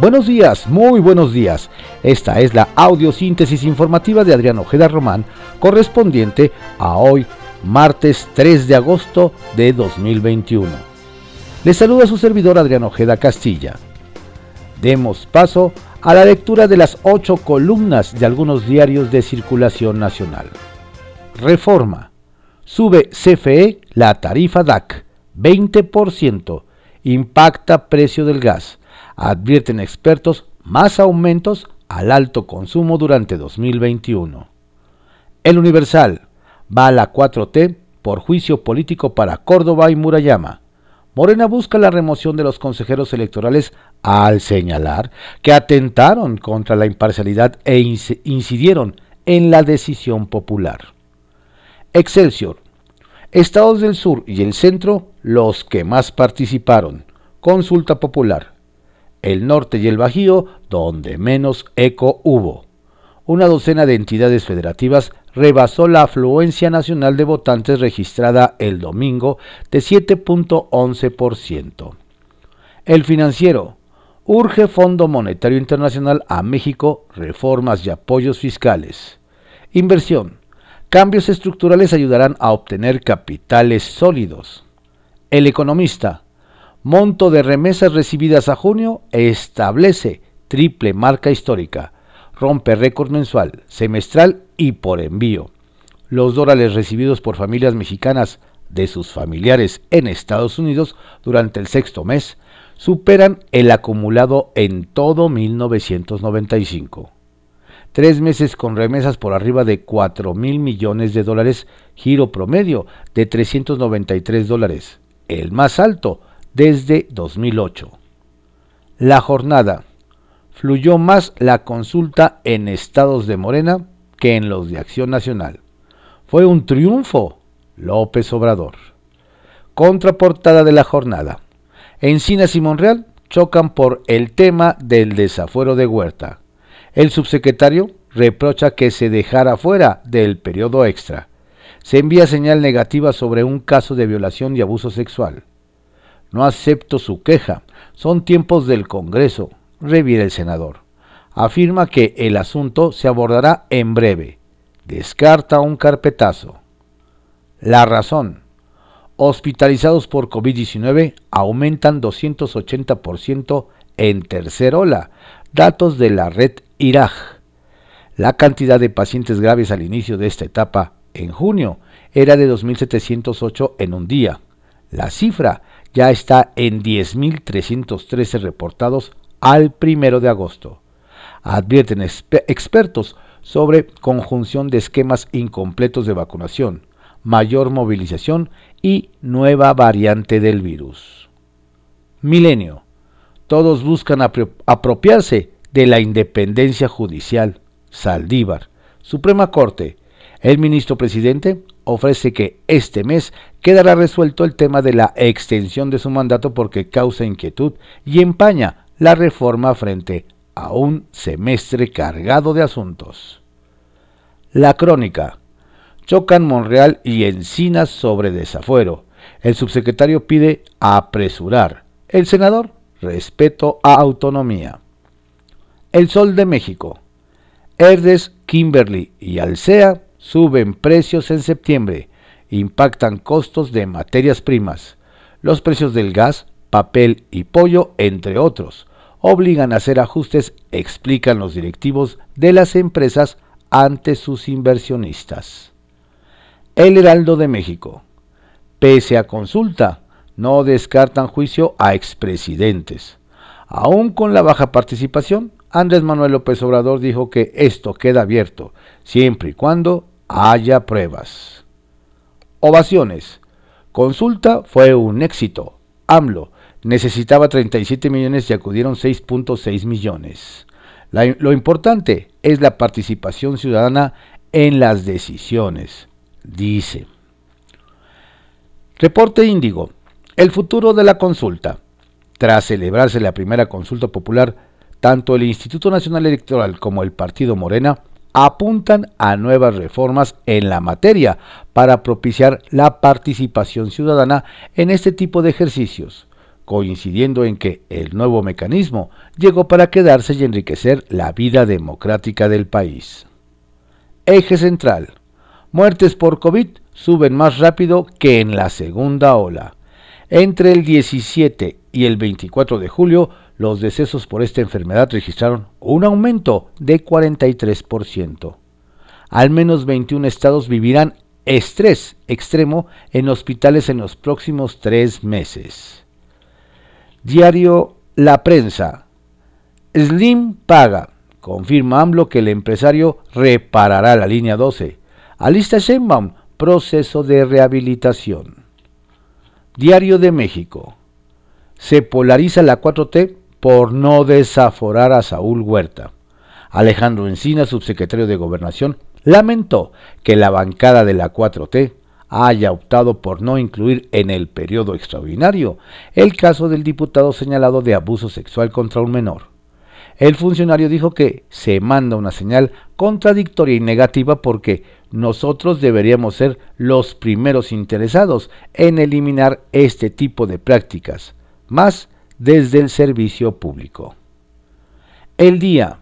Buenos días, muy buenos días. Esta es la audiosíntesis informativa de Adrián Ojeda Román, correspondiente a hoy, martes 3 de agosto de 2021. Les saluda su servidor Adrián Ojeda Castilla. Demos paso a la lectura de las ocho columnas de algunos diarios de circulación nacional. Reforma. Sube CFE la tarifa DAC 20%. Impacta precio del gas. Advierten expertos más aumentos al alto consumo durante 2021. El Universal va a la 4T por juicio político para Córdoba y Murayama. Morena busca la remoción de los consejeros electorales al señalar que atentaron contra la imparcialidad e incidieron en la decisión popular. Excelsior. Estados del Sur y el Centro los que más participaron. Consulta popular. El Norte y el Bajío donde menos eco hubo. Una docena de entidades federativas rebasó la afluencia nacional de votantes registrada el domingo de 7.11%. El financiero. Urge Fondo Monetario Internacional a México reformas y apoyos fiscales. Inversión. Cambios estructurales ayudarán a obtener capitales sólidos. El economista, monto de remesas recibidas a junio establece triple marca histórica, rompe récord mensual, semestral y por envío. Los dólares recibidos por familias mexicanas de sus familiares en Estados Unidos durante el sexto mes superan el acumulado en todo 1995 tres meses con remesas por arriba de 4 mil millones de dólares, giro promedio de 393 dólares, el más alto desde 2008. La jornada. Fluyó más la consulta en estados de Morena que en los de Acción Nacional. Fue un triunfo, López Obrador. Contraportada de la jornada. Encinas y Monreal chocan por el tema del desafuero de Huerta. El subsecretario reprocha que se dejara fuera del periodo extra. Se envía señal negativa sobre un caso de violación y abuso sexual. No acepto su queja. Son tiempos del Congreso, reviere el senador. Afirma que el asunto se abordará en breve. Descarta un carpetazo. La razón. Hospitalizados por COVID-19 aumentan 280% en tercera ola. Datos de la red IRAG. La cantidad de pacientes graves al inicio de esta etapa, en junio, era de 2.708 en un día. La cifra ya está en 10.313 reportados al primero de agosto. Advierten expertos sobre conjunción de esquemas incompletos de vacunación, mayor movilización y nueva variante del virus. Milenio. Todos buscan apropiarse de la independencia judicial, Saldívar, Suprema Corte, el ministro presidente ofrece que este mes quedará resuelto el tema de la extensión de su mandato porque causa inquietud y empaña la reforma frente a un semestre cargado de asuntos. La crónica. Chocan Monreal y Encinas sobre desafuero. El subsecretario pide apresurar. El senador, respeto a autonomía. El Sol de México. Herdes, Kimberly y Alsea suben precios en septiembre. Impactan costos de materias primas. Los precios del gas, papel y pollo, entre otros, obligan a hacer ajustes, explican los directivos de las empresas ante sus inversionistas. El Heraldo de México. Pese a consulta, no descartan juicio a expresidentes. Aún con la baja participación, Andrés Manuel López Obrador dijo que esto queda abierto, siempre y cuando haya pruebas. Ovaciones. Consulta fue un éxito. AMLO necesitaba 37 millones y acudieron 6.6 millones. lo importante es la participación ciudadana en las decisiones, dice. Reporte Índigo. El futuro de la consulta. Tras celebrarse la primera consulta popular, tanto el Instituto Nacional Electoral como el Partido Morena apuntan a nuevas reformas en la materia para propiciar la participación ciudadana en este tipo de ejercicios, coincidiendo en que el nuevo mecanismo llegó para quedarse y enriquecer la vida democrática del país. Eje central. Muertes por COVID suben más rápido que en la segunda ola. Entre el 17 y el 24 de julio, los decesos por esta enfermedad registraron un aumento de 43%. Al menos 21 estados vivirán estrés extremo en hospitales en los próximos tres meses. Diario La Prensa. Slim paga. Confirma AMLO que el empresario reparará la línea 12. Alista Sheinbaum, proceso de rehabilitación. Diario de México. Se polariza la 4T por no desaforar a Saúl Huerta. Alejandro Encina, subsecretario de Gobernación, lamentó que la bancada de la 4T haya optado por no incluir en el periodo extraordinario el caso del diputado señalado de abuso sexual contra un menor. El funcionario dijo que se manda una señal contradictoria y negativa porque nosotros deberíamos ser los primeros interesados en eliminar este tipo de prácticas, más desde el servicio público. El día,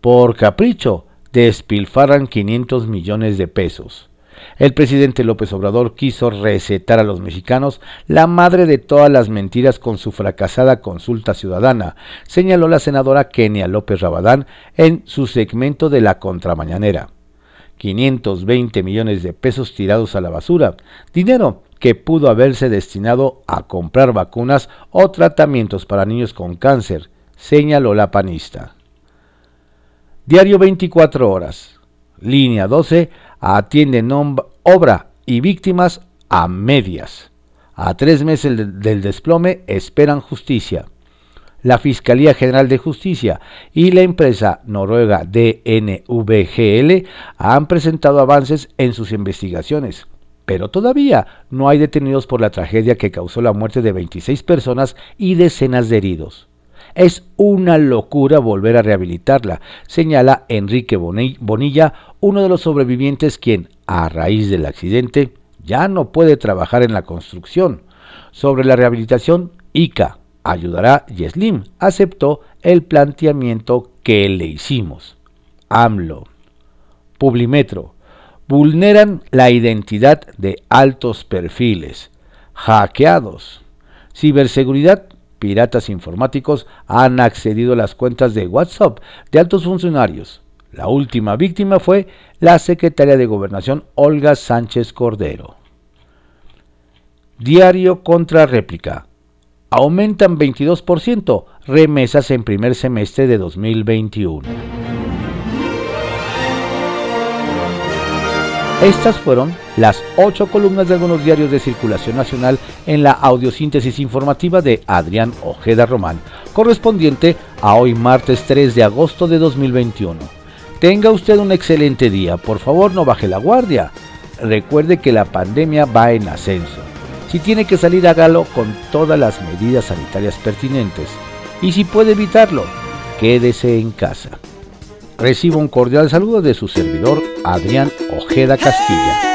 por capricho, despilfarran 500 millones de pesos. El presidente López Obrador quiso recetar a los mexicanos la madre de todas las mentiras con su fracasada consulta ciudadana, señaló la senadora Kenia López Rabadán en su segmento de la contramañanera. 520 millones de pesos tirados a la basura, dinero que pudo haberse destinado a comprar vacunas o tratamientos para niños con cáncer, señaló la panista. Diario 24 horas. Línea 12 atiende obra y víctimas a medias. A tres meses del desplome esperan justicia. La Fiscalía General de Justicia y la empresa noruega DNVGL han presentado avances en sus investigaciones, pero todavía no hay detenidos por la tragedia que causó la muerte de 26 personas y decenas de heridos. Es una locura volver a rehabilitarla, señala Enrique Bonilla, uno de los sobrevivientes quien, a raíz del accidente, ya no puede trabajar en la construcción. Sobre la rehabilitación, ICA ayudará y Slim aceptó el planteamiento que le hicimos. AMLO. Publimetro. Vulneran la identidad de altos perfiles. Hackeados. Ciberseguridad piratas informáticos han accedido a las cuentas de WhatsApp de altos funcionarios. La última víctima fue la secretaria de Gobernación Olga Sánchez Cordero. Diario contra réplica. Aumentan 22% remesas en primer semestre de 2021. Estas fueron las ocho columnas de algunos diarios de circulación nacional en la audiosíntesis informativa de Adrián Ojeda Román, correspondiente a hoy martes 3 de agosto de 2021. Tenga usted un excelente día, por favor no baje la guardia. Recuerde que la pandemia va en ascenso. Si tiene que salir, hágalo con todas las medidas sanitarias pertinentes. Y si puede evitarlo, quédese en casa. Recibo un cordial saludo de su servidor Adrián Ojeda Castilla.